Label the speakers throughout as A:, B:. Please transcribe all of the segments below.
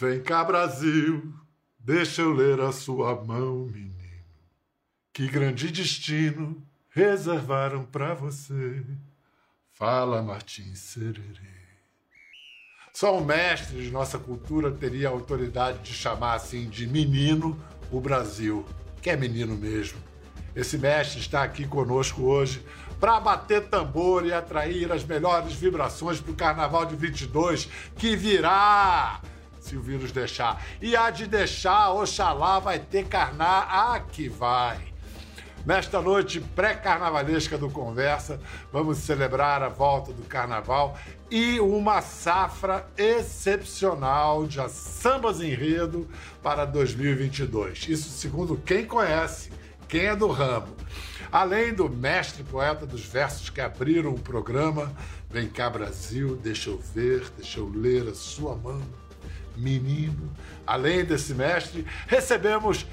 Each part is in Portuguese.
A: Vem cá, Brasil, deixa eu ler a sua mão, menino. Que grande destino reservaram para você. Fala, Martins Sererê. Só um mestre de nossa cultura teria a autoridade de chamar assim de menino o Brasil, que é menino mesmo. Esse mestre está aqui conosco hoje para bater tambor e atrair as melhores vibrações para o Carnaval de 22, que virá, se o vírus deixar. E há de deixar, Oxalá vai ter carnar, ah, que vai. Nesta noite pré-carnavalesca do Conversa, vamos celebrar a volta do carnaval e uma safra excepcional de sambas enredo para 2022. Isso segundo quem conhece, quem é do ramo. Além do mestre poeta dos versos que abriram o programa, Vem cá Brasil, deixa eu ver, deixa eu ler a sua mão, menino. Além desse mestre, recebemos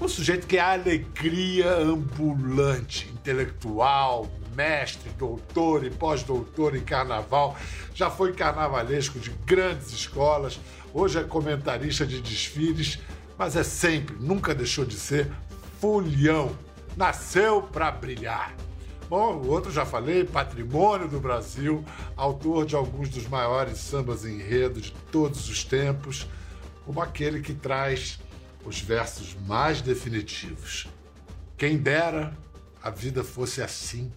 A: um sujeito que é alegria ambulante, intelectual, mestre, doutor e pós-doutor em carnaval. Já foi carnavalesco de grandes escolas, hoje é comentarista de desfiles, mas é sempre, nunca deixou de ser, fulhão. Nasceu para brilhar. Bom, o outro já falei, patrimônio do Brasil, autor de alguns dos maiores sambas enredo de todos os tempos, como aquele que traz os versos mais definitivos. Quem dera a vida fosse assim: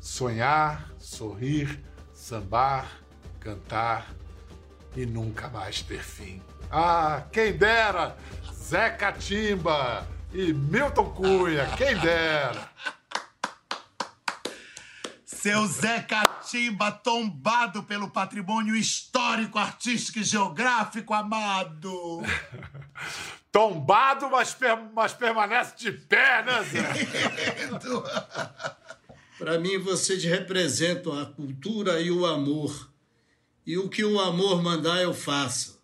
A: sonhar, sorrir, sambar, cantar e nunca mais ter fim. Ah, quem dera! Zé Catimba e Milton Cunha, quem dera!
B: Seu Zé Catimba tombado pelo patrimônio histórico, artístico e geográfico amado.
A: tombado, mas, per mas permanece de pé, né, Zé?
C: Para mim, vocês representam a cultura e o amor. E o que o amor mandar, eu faço.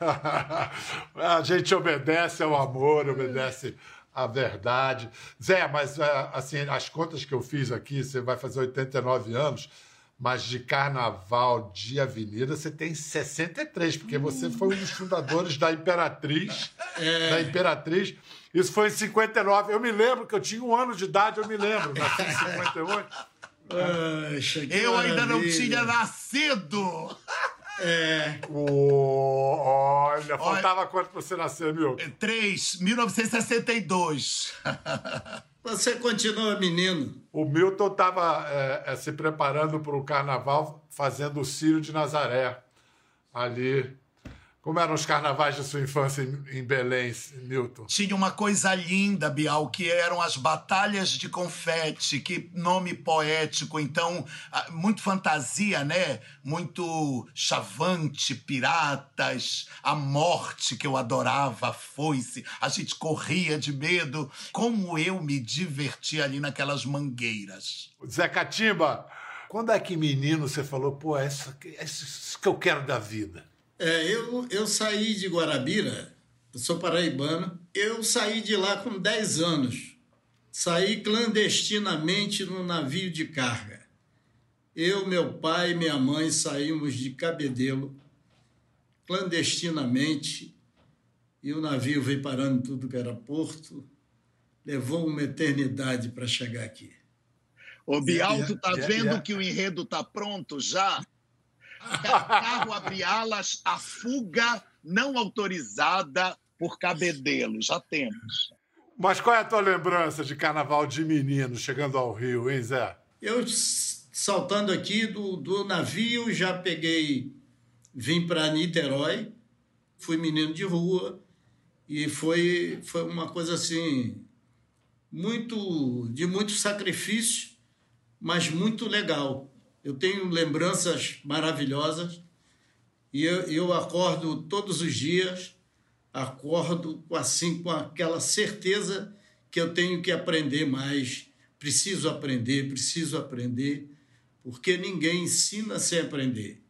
A: a gente obedece ao amor, obedece à verdade. Zé, mas é, assim, as contas que eu fiz aqui, você vai fazer 89 anos mas de carnaval de avenida você tem 63, porque você foi um dos fundadores da Imperatriz. É. Da Imperatriz. Isso foi em 59. Eu me lembro que eu tinha um ano de idade, eu me lembro, nasci em 58.
B: Poxa, eu ainda não tinha nascido!
A: É. Oh, olha, faltava olha, quanto pra você nascer, meu?
B: 3, 1962.
C: Você continua menino.
A: O Milton estava é, é, se preparando para o carnaval, fazendo o Círio de Nazaré, ali como eram os carnavais de sua infância em Belém, Milton?
B: Tinha uma coisa linda, Bial, que eram as batalhas de confete, que nome poético, então, muito fantasia, né? Muito chavante, piratas, a morte que eu adorava, a foice, a gente corria de medo. Como eu me diverti ali naquelas mangueiras.
A: Zé Catimba, quando é que menino você falou, pô, é isso, é isso que eu quero da vida?
C: É, eu, eu saí de Guarabira, eu sou paraibano, eu saí de lá com 10 anos. Saí clandestinamente no navio de carga. Eu, meu pai e minha mãe saímos de Cabedelo clandestinamente e o navio veio parando tudo que era porto. Levou uma eternidade para chegar aqui.
B: Ô, Bial, tu tá vendo que o enredo tá pronto já? Carro abre alas, a fuga não autorizada por Cabedelo. Já temos.
A: Mas qual é a tua lembrança de carnaval de menino chegando ao Rio, hein, Zé?
C: Eu, saltando aqui do, do navio, já peguei, vim para Niterói, fui menino de rua, e foi, foi uma coisa assim, muito de muito sacrifício, mas muito legal. Eu tenho lembranças maravilhosas e eu, eu acordo todos os dias, acordo assim com aquela certeza que eu tenho que aprender mais, preciso aprender, preciso aprender, porque ninguém ensina sem aprender.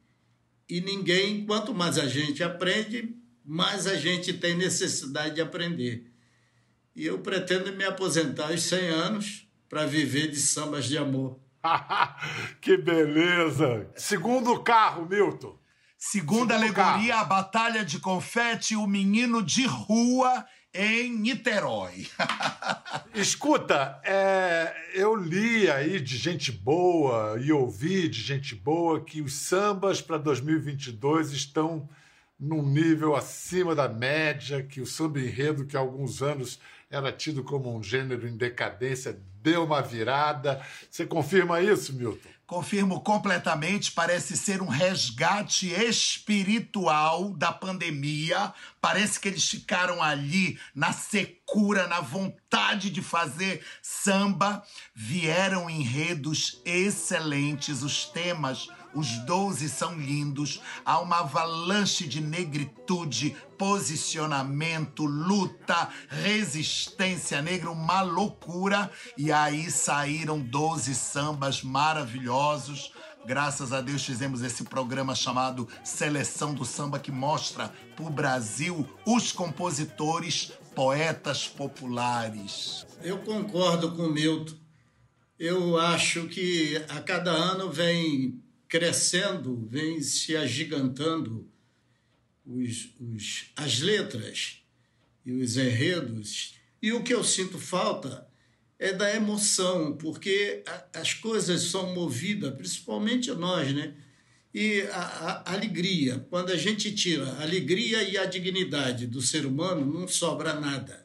C: E ninguém, quanto mais a gente aprende, mais a gente tem necessidade de aprender. E eu pretendo me aposentar aos 100 anos para viver de sambas de amor.
A: que beleza! Segundo carro, Milton.
B: Segunda
A: Segundo
B: alegoria,
A: carro.
B: a Batalha de Confete, o menino de rua em Niterói.
A: Escuta, é, eu li aí de gente boa e ouvi de gente boa que os sambas para 2022 estão num nível acima da média, que o samba enredo, que há alguns anos era tido como um gênero em decadência, deu uma virada. Você confirma isso, Milton?
B: Confirmo completamente, parece ser um resgate espiritual da pandemia. Parece que eles ficaram ali na secura, na vontade de fazer samba. Vieram enredos excelentes, os temas, os 12 são lindos. Há uma avalanche de negritude, posicionamento, luta, resistência negra, uma loucura. E aí saíram 12 sambas maravilhosos. Graças a Deus fizemos esse programa chamado Seleção do Samba que mostra para o Brasil os compositores, poetas populares.
C: Eu concordo com o Milton. Eu acho que a cada ano vem crescendo, vem se agigantando os, os, as letras e os enredos. E o que eu sinto falta é da emoção, porque a, as coisas são movidas, principalmente nós, né? E a, a, alegria. Quando a gente tira a alegria e a dignidade do ser humano, não sobra nada.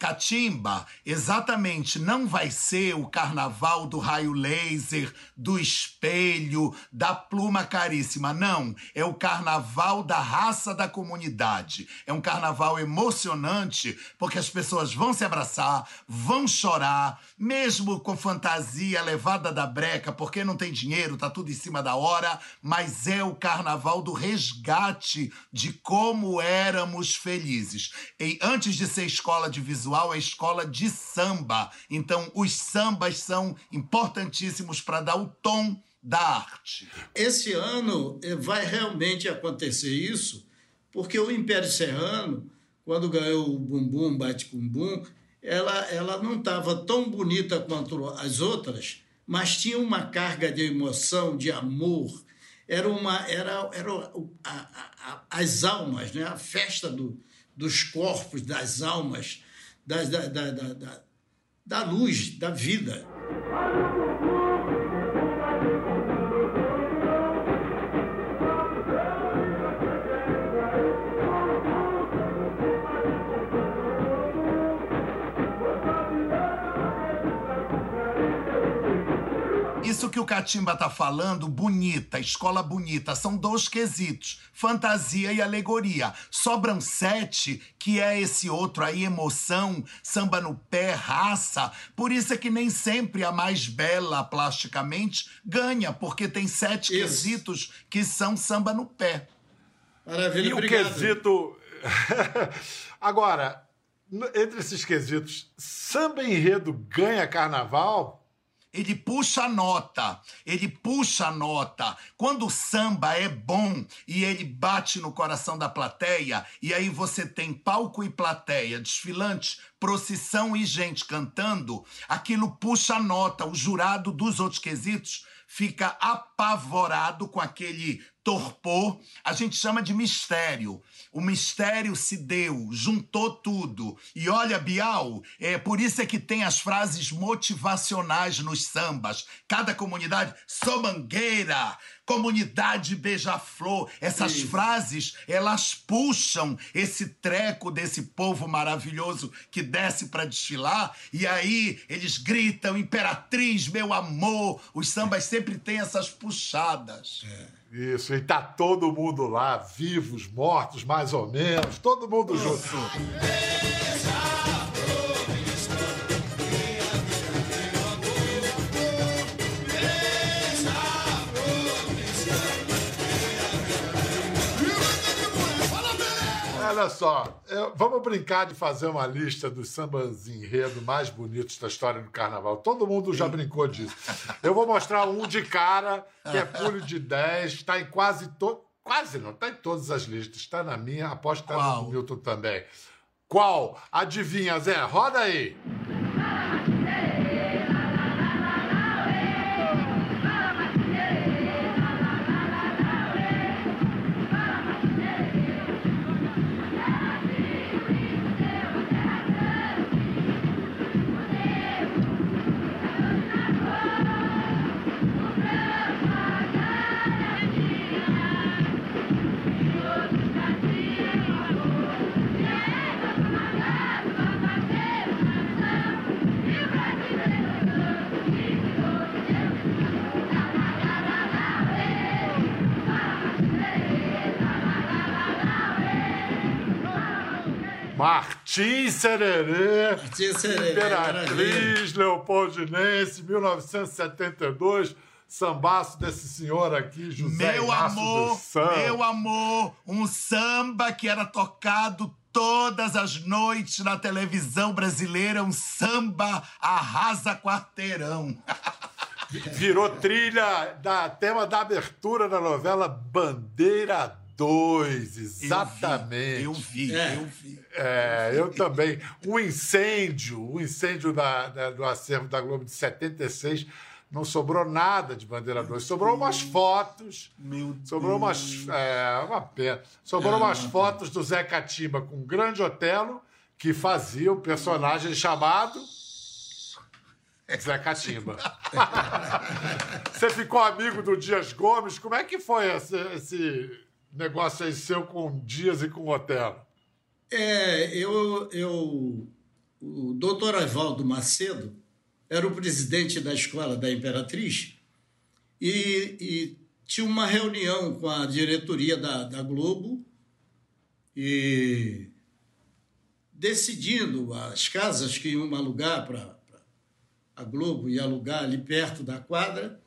B: Catimba, exatamente, não vai ser o carnaval do raio laser, do espelho, da pluma caríssima. Não, é o carnaval da raça da comunidade. É um carnaval emocionante, porque as pessoas vão se abraçar, vão chorar, mesmo com fantasia levada da breca, porque não tem dinheiro, tá tudo em cima da hora, mas é o carnaval do resgate de como éramos felizes. E antes de ser escola de visual, é escola de samba. Então, os sambas são importantíssimos para dar o tom da arte.
C: Esse ano vai realmente acontecer isso, porque o Império Serrano, quando ganhou o Bumbum Bate com Bum, ela, ela não estava tão bonita quanto as outras, mas tinha uma carga de emoção, de amor. Era uma era, era a, a, as almas, né? a festa do, dos corpos, das almas da, da, da, da, da luz, da vida.
B: Isso que o Catimba tá falando, bonita, escola bonita, são dois quesitos: fantasia e alegoria. Sobram sete, que é esse outro aí, emoção, samba no pé, raça. Por isso é que nem sempre a mais bela plasticamente ganha, porque tem sete
C: Isso.
B: quesitos que são samba no pé.
C: Maravilha,
A: E o
C: obrigado.
A: quesito. Agora, entre esses quesitos, samba enredo ganha carnaval?
B: Ele puxa a nota, ele puxa a nota. Quando o samba é bom e ele bate no coração da plateia, e aí você tem palco e plateia, desfilante, procissão e gente cantando, aquilo puxa a nota. O jurado dos outros quesitos fica apavorado com aquele torpor. A gente chama de mistério. O mistério se deu, juntou tudo. E olha, Bial, é por isso é que tem as frases motivacionais nos sambas. Cada comunidade, sou mangueira, comunidade beija-flor. Essas
C: Isso.
B: frases, elas puxam esse treco desse povo maravilhoso que desce para desfilar. E aí eles gritam, imperatriz, meu amor. Os sambas sempre têm essas puxadas.
A: Isso, e tá todo mundo lá, vivos, mortos, mais ou menos, todo mundo junto. Olha só, eu- vamos brincar de fazer uma lista dos sambas enredo mais bonitos da história do carnaval. Todo mundo já brincou disso. Eu vou mostrar um de cara, que é pulho de 10, está em quase todo. Quase não, está em todas as listas. Está na minha, aposto que está no Milton também. Qual? Adivinha, Zé? Roda aí. Martim Sererê,
C: Martim Sererê,
A: Imperatriz Leopoldinense, 1972 sambaço desse senhor aqui, José
B: Meu
A: Inácio
B: amor, meu amor, um samba que era tocado todas as noites na televisão brasileira, um samba arrasa quarteirão.
A: Virou trilha da tema da abertura da novela Bandeira 2, exatamente.
B: Eu vi, eu vi.
C: É.
B: Eu vi.
A: É, eu também. O incêndio, o incêndio da- da- do acervo da Globo de 76, não sobrou nada de Bandeira 2. Sobrou umas fotos.
B: Meu
A: Sobrou umas. É, uma pena. Sobrou umas fotos do Zé Catimba com o grande Otelo, que fazia o personagem chamado. Zé Catimba. Você ficou amigo do Dias Gomes? Como é que foi esse, esse negócio aí seu com Dias e com o Otelo?
C: É, eu, eu, o doutor Evaldo Macedo era o presidente da escola da Imperatriz e, e tinha uma reunião com a diretoria da, da Globo e decidindo as casas que iam alugar para a Globo ia alugar ali perto da quadra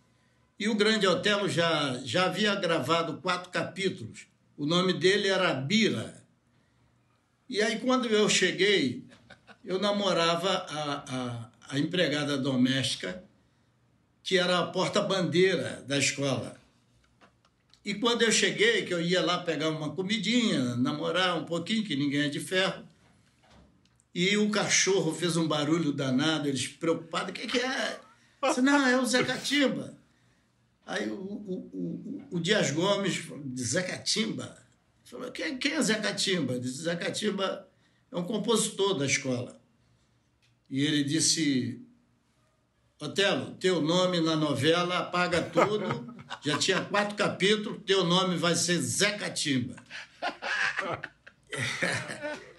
C: e o Grande Otelo já, já havia gravado quatro capítulos. O nome dele era Bira. E aí, quando eu cheguei, eu namorava a, a, a empregada doméstica, que era a porta-bandeira da escola. E quando eu cheguei, que eu ia lá pegar uma comidinha, namorar um pouquinho, que ninguém é de ferro, e o cachorro fez um barulho danado, eles preocupados, o que, que é? Eu disse, não, é o Zé Catimba. Aí o, o, o, o Dias Gomes falou, Zé Catimba? Falou, quem, quem é Zé Catimba? Disse, Zé Catimba é um compositor da escola. E ele disse, Otelo, teu nome na novela apaga tudo, já tinha quatro capítulos, teu nome vai ser Zé Catimba.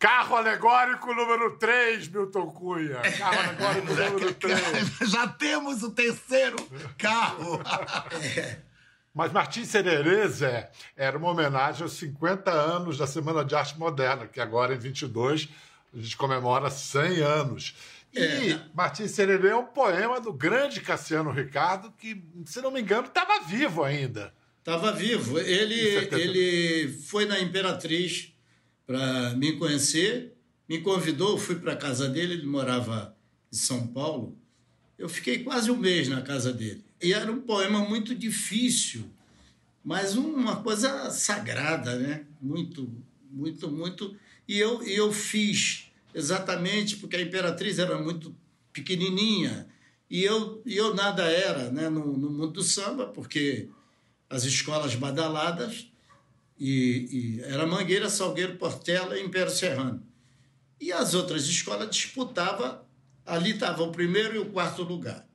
A: Carro alegórico número 3, Milton Cunha. Carro alegórico número 3.
B: Já temos o terceiro carro.
A: Mas Martim Sererê, Zé, era uma homenagem aos 50 anos da Semana de Arte Moderna, que agora, em 22, a gente comemora 100 anos. E
C: É.
A: Martim Sererê é um poema do grande Cassiano Ricardo, que, se não me engano, estava vivo ainda.
C: Estava vivo. Ele,
A: Em 70.
C: ele foi na Imperatriz para me conhecer, me convidou, fui para a casa dele, ele morava em São Paulo. Eu fiquei quase um mês na casa dele. E era um poema muito difícil, mas uma coisa sagrada, né? Muito, muito, muito. E eu, eu fiz exatamente porque a Imperatriz era muito pequenininha e eu, eu nada era né? no, no mundo do samba, porque as escolas badaladas e, e era Mangueira, Salgueiro, Portela e Império Serrano. E as outras escolas disputavam, ali estava o primeiro e o quarto lugar.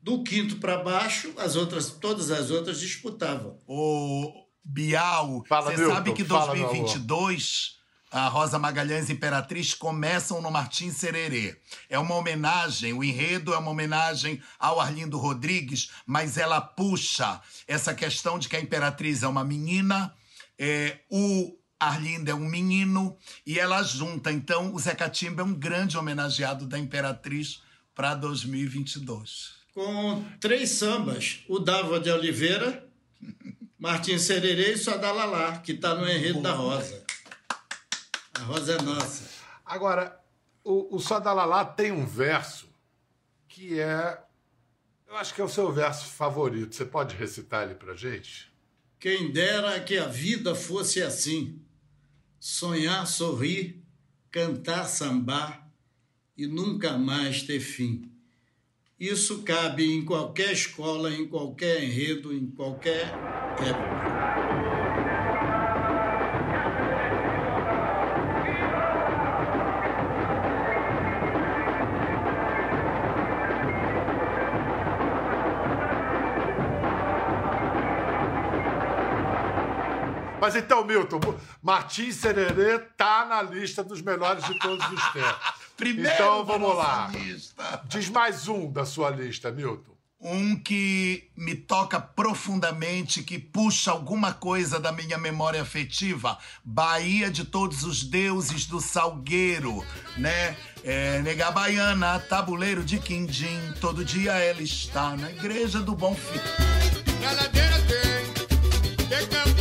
C: Do quinto para baixo, as outras, todas as outras disputavam.
B: Ô, Bial,
A: Fala,
B: você
A: Milton,
B: sabe que
A: fala, meu amor.
B: 2022 a Rosa Magalhães e Imperatriz começam no Martim Sererê. É uma homenagem, o enredo é uma homenagem ao Arlindo Rodrigues, mas ela puxa essa questão de que a Imperatriz é uma menina, é, o Arlindo é um menino, e ela junta. Então, o Zé Catimba é um grande homenageado da Imperatriz para 2022.
C: Com três sambas, o Dava de Oliveira, Martim Sererê e Sodalalá, que está no enredo da Rosa. A Rosa é nossa.
A: Agora, o, o Sodalalá tem um verso que é. Eu acho que é o seu verso favorito. Você pode recitar ele pra gente?
C: Quem dera que a vida fosse assim: sonhar, sorrir, cantar, sambar e nunca mais ter fim. Isso cabe em qualquer escola, em qualquer enredo, em qualquer época.
A: Mas então, Milton, Martins Sererê tá na lista dos melhores de todos os tempos.
B: Primeiro
A: então vamos lá.
B: lista.
A: Diz mais um da sua lista, Milton.
B: um que me toca profundamente, que puxa alguma coisa da minha memória afetiva. Bahia de Todos os Deuses do Salgueiro, né? É, nega baiana, tabuleiro de quindim, todo dia ela está na igreja do Bom Filho. E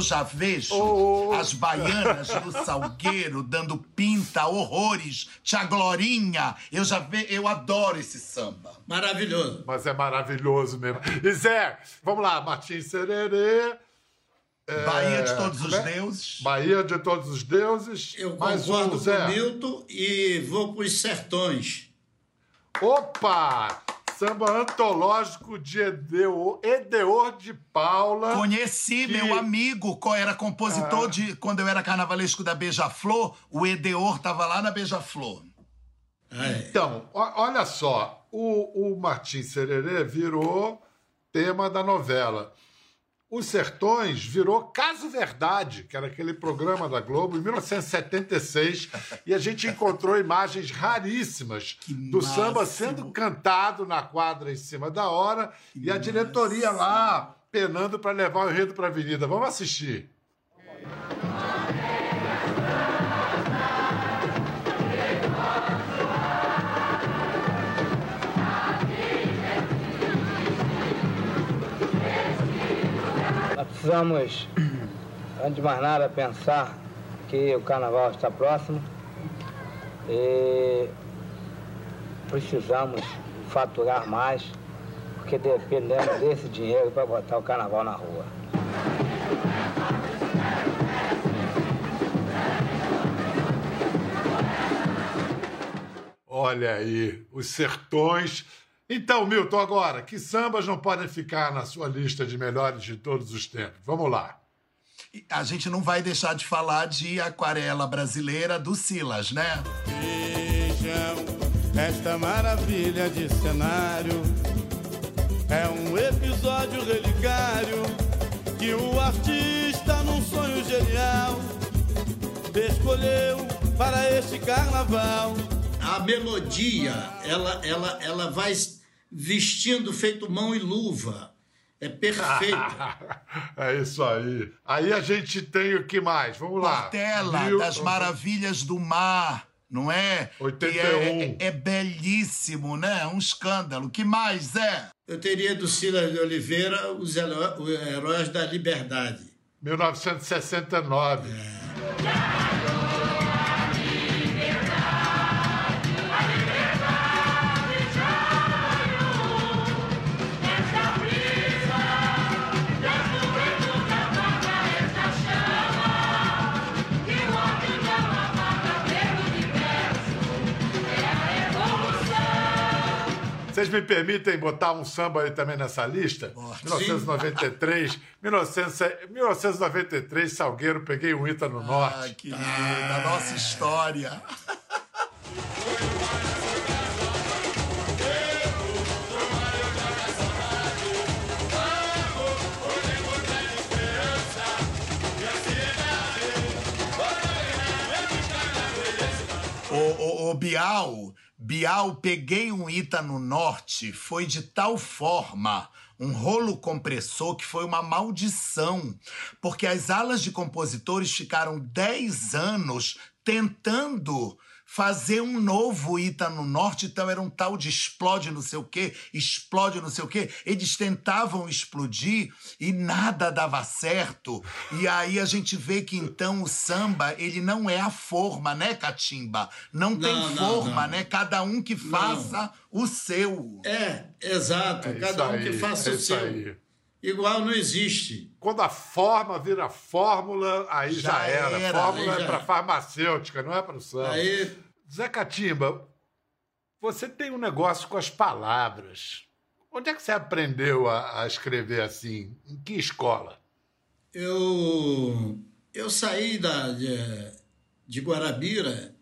B: eu já vejo
A: Oh.
B: as baianas do Salgueiro dando pinta, horrores, tia Glorinha. Eu já ve, eu adoro esse samba.
C: Maravilhoso.
A: Mas é maravilhoso mesmo. E Zé, vamos lá, Martins Sererê. é,
B: Bahia de todos os
A: é?
B: deuses.
A: Bahia de todos os deuses.
C: Eu
A: Mais um,
C: concordo com
A: Zé.
C: o Milton e vou para os sertões.
A: Opa! Samba antológico de Edeor, Edeor de Paula.
B: Conheci
A: Que-
B: meu amigo, era compositor
A: Ah.
B: de. Quando eu era carnavalesco da Beija-Flor, o Edeor tava lá na Beija-Flor.
C: É.
A: Então, olha só, o, o Martim Sererê virou tema da novela. Os Sertões virou Caso Verdade, que era aquele programa da Globo, em 1976, e a gente encontrou imagens raríssimas do samba
B: máximo.
A: sendo cantado na quadra em cima da hora e a diretoria lá penando para levar o enredo para a avenida. Vamos assistir.
D: Precisamos, antes de mais nada, pensar que o carnaval está próximo e precisamos faturar mais, porque dependemos desse dinheiro para botar o carnaval na rua.
A: Olha aí, os sertões. Então, Milton, agora, que sambas não podem ficar na sua lista de melhores de todos os tempos? Vamos lá.
B: A gente não vai deixar de falar de Aquarela Brasileira do Silas, né?
E: Vejam esta maravilha de cenário. É um episódio relicário que o artista, num sonho genial, escolheu para este carnaval.
C: A melodia, ela, ela, ela vai vestindo feito mão e luva. É perfeita.
A: é isso aí. Aí a gente tem o que mais? Vamos lá.
B: Portela,
A: Mil-
B: das Maravilhas do Mar, não é?
A: 81.
B: Que é, é, é belíssimo, né? Um escândalo. Que mais é?
C: Eu teria do Silas de Oliveira os heró- os Heróis da Liberdade.
A: 1969. Vocês me permitem botar um samba aí também nessa lista? 1993. 1900 1993, Salgueiro, peguei um Ita no Norte.
B: Ai, que lindo, a nossa história. Ô, ô, Bial, Bial, peguei um Ita no norte, foi de tal forma um rolo compressor que foi uma maldição, porque as alas de compositores ficaram 10 anos tentando fazer um novo Ita no Norte, então era um tal de explode não sei o quê, explode não sei o quê. Eles tentavam explodir e nada dava certo. E aí a gente vê que então o samba, ele não é a forma, né, Catimba? Não, tem
C: Não,
B: forma,
C: não.
B: né? Cada um que faça o seu.
C: É, exato.
A: É
C: Cada um
A: aí,
C: que faça
A: é
C: o seu.
A: aí.
C: Igual não existe.
A: Quando a forma vira fórmula, aí já,
B: Já
A: era.
B: era,
A: Fórmula é
C: já
A: para
C: era.
A: farmacêutica, não é para o samba.
C: Aí,
A: Zé Catimba, você tem um negócio com as palavras. Onde é que você aprendeu a, a escrever assim? Em que escola?
C: eu, eu saí da, de, de Guarabira,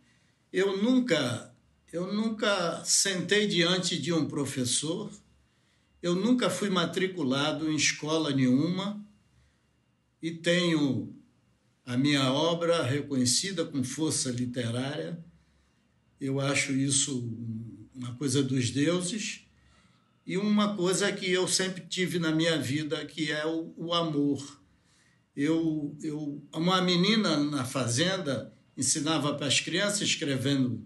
C: eu nunca, eu nunca sentei diante de um professor, eu nunca fui matriculado em escola nenhuma e tenho a minha obra reconhecida com força literária Eu acho isso uma coisa dos deuses e uma coisa que eu sempre tive na minha vida, que é o, o amor. Eu, eu, uma menina na fazenda ensinava para as crianças escrevendo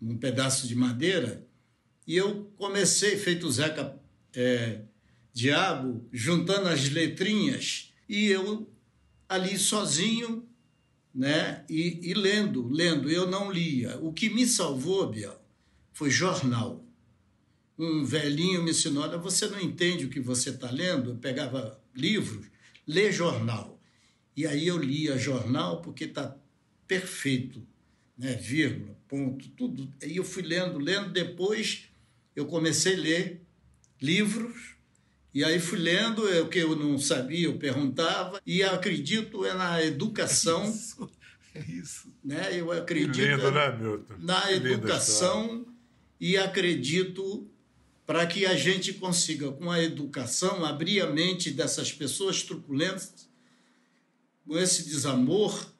C: um pedaço de madeira e eu comecei, feito Zeca é, Diabo, juntando as letrinhas e eu ali sozinho né? E, e, lendo, lendo, eu não lia. O que me salvou, Biel, foi jornal. Um velhinho me ensinou: olha, você não entende o que você está lendo? Eu pegava livros, lê jornal. E aí eu lia jornal porque está perfeito, né? vírgula, ponto, tudo. E eu fui lendo, lendo. Depois eu comecei a ler livros e aí fui lendo o que eu não sabia, eu perguntava, e acredito é na educação. Isso,
B: é isso.
C: Né? Eu acredito
A: lindo, né, Milton?
C: na educação e acredito para que a gente consiga, com a educação, abrir a mente dessas pessoas truculentas, com esse desamor,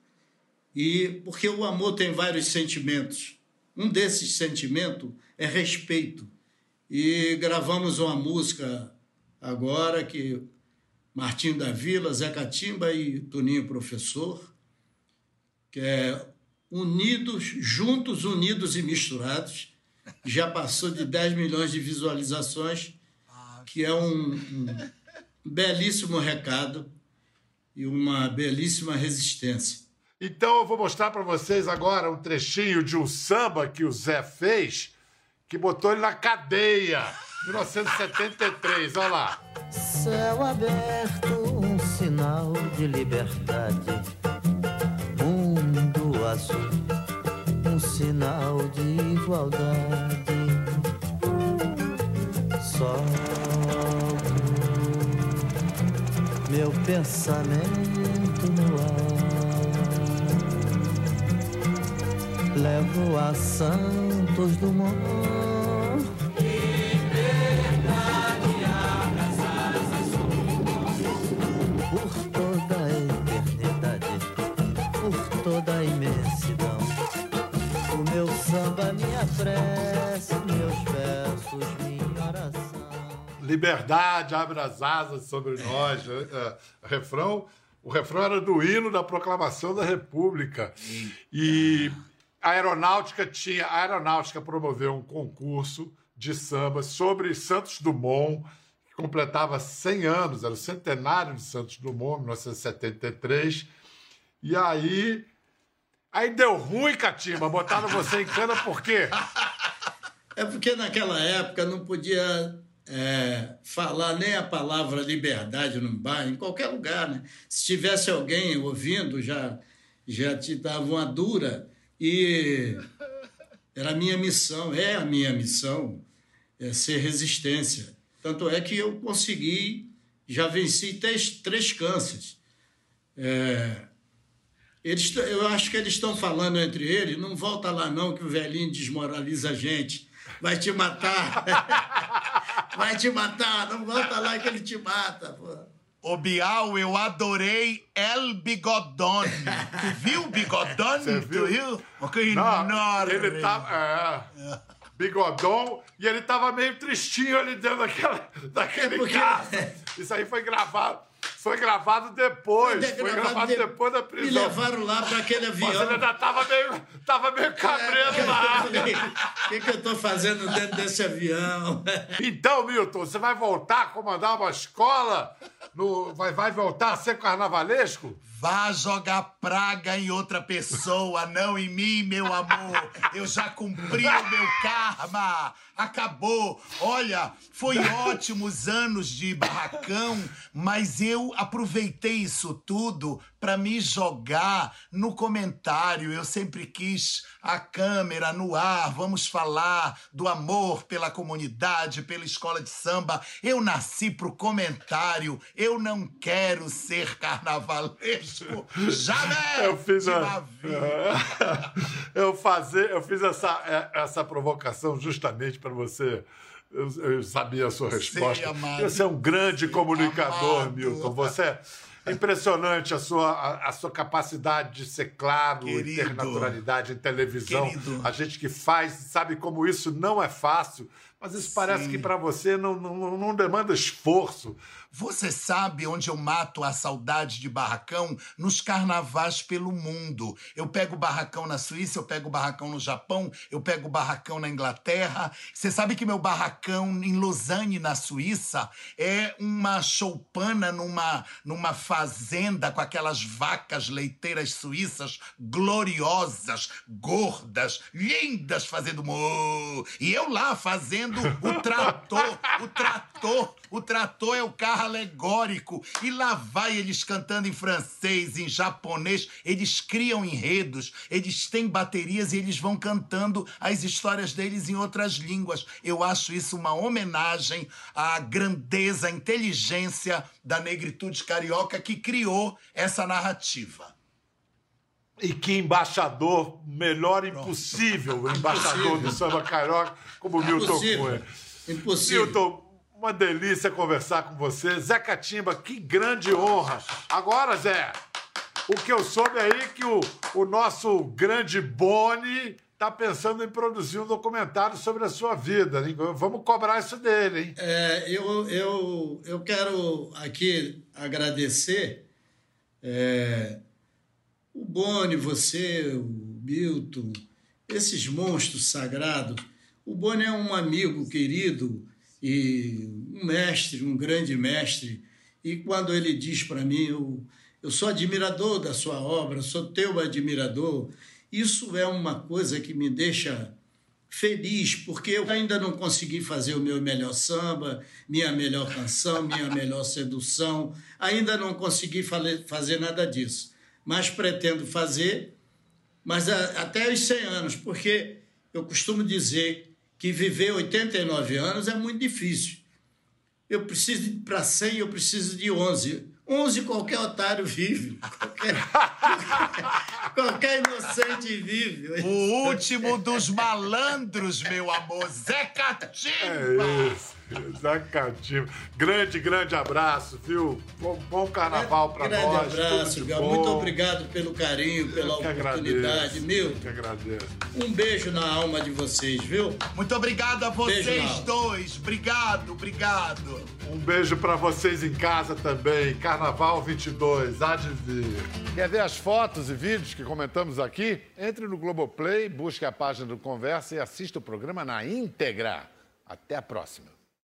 C: e porque o amor tem vários sentimentos. Um desses sentimentos é respeito. E gravamos uma música agora que Martinho da Vila, Zé Catimba e Toninho Professor, que é Unidos, Juntos, Unidos e Misturados, já passou de 10 milhões de visualizações, que é um, um belíssimo recado e uma belíssima resistência.
A: Então eu vou mostrar para vocês agora um trechinho de um samba que o Zé fez, que botou ele na cadeia. 1973, olha lá.
F: Céu aberto, um sinal de liberdade. Mundo azul, um sinal de igualdade. Solto meu pensamento no ar. Levo a Santos Dumont prece, meus versos, minha oração.
A: Liberdade abre as asas sobre nós. É, refrão, o refrão era do hino da proclamação da República. E a aeronáutica tinha. A aeronáutica promoveu um concurso de samba sobre Santos Dumont, que completava 100 anos, era o centenário de Santos Dumont, 1973. E aí Aí deu ruim, Catimba, botaram você em cana por quê?
C: É porque naquela época não podia é, falar nem a palavra liberdade num bar, em qualquer lugar, né? Se tivesse alguém ouvindo, já, já te dava uma dura. E era a minha missão, é a minha missão, é ser resistência. Tanto é que eu consegui, já venci três, três cânceres. É, eles, eu acho que eles estão falando entre eles, não volta lá não que o velhinho desmoraliza a gente. Vai te matar. Vai te matar, não volta lá que ele te mata, pô.
B: Ô Bial, eu adorei El Bigodon. tu viu o Bigodon?
A: Você viu?
B: Tu viu? Que enorme.
A: Ele tá... É, bigodon, e ele tava meio tristinho ali dentro daquela, daquele é porque... carro. Isso aí foi gravado. Foi gravado depois. Foi, foi gravado, de... depois da prisão.
C: Me levaram lá para aquele avião.
A: Ele ainda tava meio, tava meio cabreiro é, lá.
C: O que, que eu estou fazendo dentro desse avião?
A: Então, Milton, você vai voltar a comandar uma escola? No, vai, vai voltar a ser carnavalesco?
B: Vá jogar praga em outra pessoa, não em mim, meu amor. Eu já cumpri o meu karma. Acabou. Olha, foi ótimos anos de barracão, mas eu aproveitei isso tudo para me jogar no comentário. Eu sempre quis a câmera no ar, vamos falar do amor pela comunidade, pela escola de samba. Eu nasci pro comentário. Eu não quero ser carnavalesco. Jamais!
A: Eu fiz a... eu fazer, eu fiz essa é, essa provocação justamente para você eu, eu, sabia a sua resposta. Sei, você é um grande comunicador, amado. Milton. Você Impressionante a sua, a, a sua capacidade de ser claro e
B: Querido.
A: ter naturalidade em televisão.
B: Querido.
A: A gente que faz sabe como isso não é fácil, mas isso parece que para você não, não, não demanda esforço.
B: Você sabe onde eu mato a saudade de barracão? Nos carnavais pelo mundo. Eu pego barracão na Suíça, eu pego barracão no Japão, eu pego barracão na Inglaterra. Você sabe que meu barracão em Lausanne, na Suíça, é uma choupana numa, numa fazenda com aquelas vacas leiteiras suíças gloriosas, gordas, lindas, fazendo. E eu lá fazendo o trator, o trator, o trator é o carro alegórico. E lá vai eles cantando em francês, em japonês. Eles criam enredos, eles têm baterias e eles vão cantando as histórias deles em outras línguas. Eu acho isso uma homenagem à grandeza, à inteligência da negritude carioca que criou essa narrativa.
A: E que embaixador melhor impossível, o embaixador do samba carioca, como Milton
C: Impossível.
A: Cunha.
C: Impossível.
A: Milton, uma delícia conversar com você. Zé Catimba, que grande honra. Agora, Zé, o que eu soube aí é que o, o nosso grande Boni está pensando em produzir um documentário sobre a sua vida. hein? Vamos cobrar isso dele, hein?
C: É, eu, eu, eu quero aqui agradecer é, o Boni, você, o Milton, esses monstros sagrados. O Boni é um amigo querido e um mestre, um grande mestre. E quando ele diz para mim, eu, eu sou admirador da sua obra, sou teu admirador, isso é uma coisa que me deixa feliz, porque eu ainda não consegui fazer o meu melhor samba, minha melhor canção, minha melhor sedução, ainda não consegui fazer nada disso. Mas pretendo fazer, mas até os 100 anos, porque eu costumo dizer que viver 89 anos é muito difícil. Eu preciso, para 100, eu preciso de 11. 11 qualquer otário vive, qualquer, qualquer inocente vive.
B: O último dos malandros, meu amor, Zé Catimba!
A: É isso. Zé Catimba. Grande, grande abraço, viu? Bom, bom carnaval para
C: Grande
A: nós.
C: abraço,
A: tudo de
C: Gal.
A: bom.
C: Muito obrigado pelo carinho, pela oportunidade.
A: agradeço,
C: Meu,
A: eu que agradeço.
C: um beijo na alma de vocês, viu?
B: Muito obrigado a vocês dois. Obrigado, obrigado.
A: Um beijo pra vocês em casa também. Carnaval 22, há de vir. Quer ver as fotos e vídeos que comentamos aqui? Entre no Globoplay, busque a página do Conversa e assista o programa na íntegra. Até a próxima.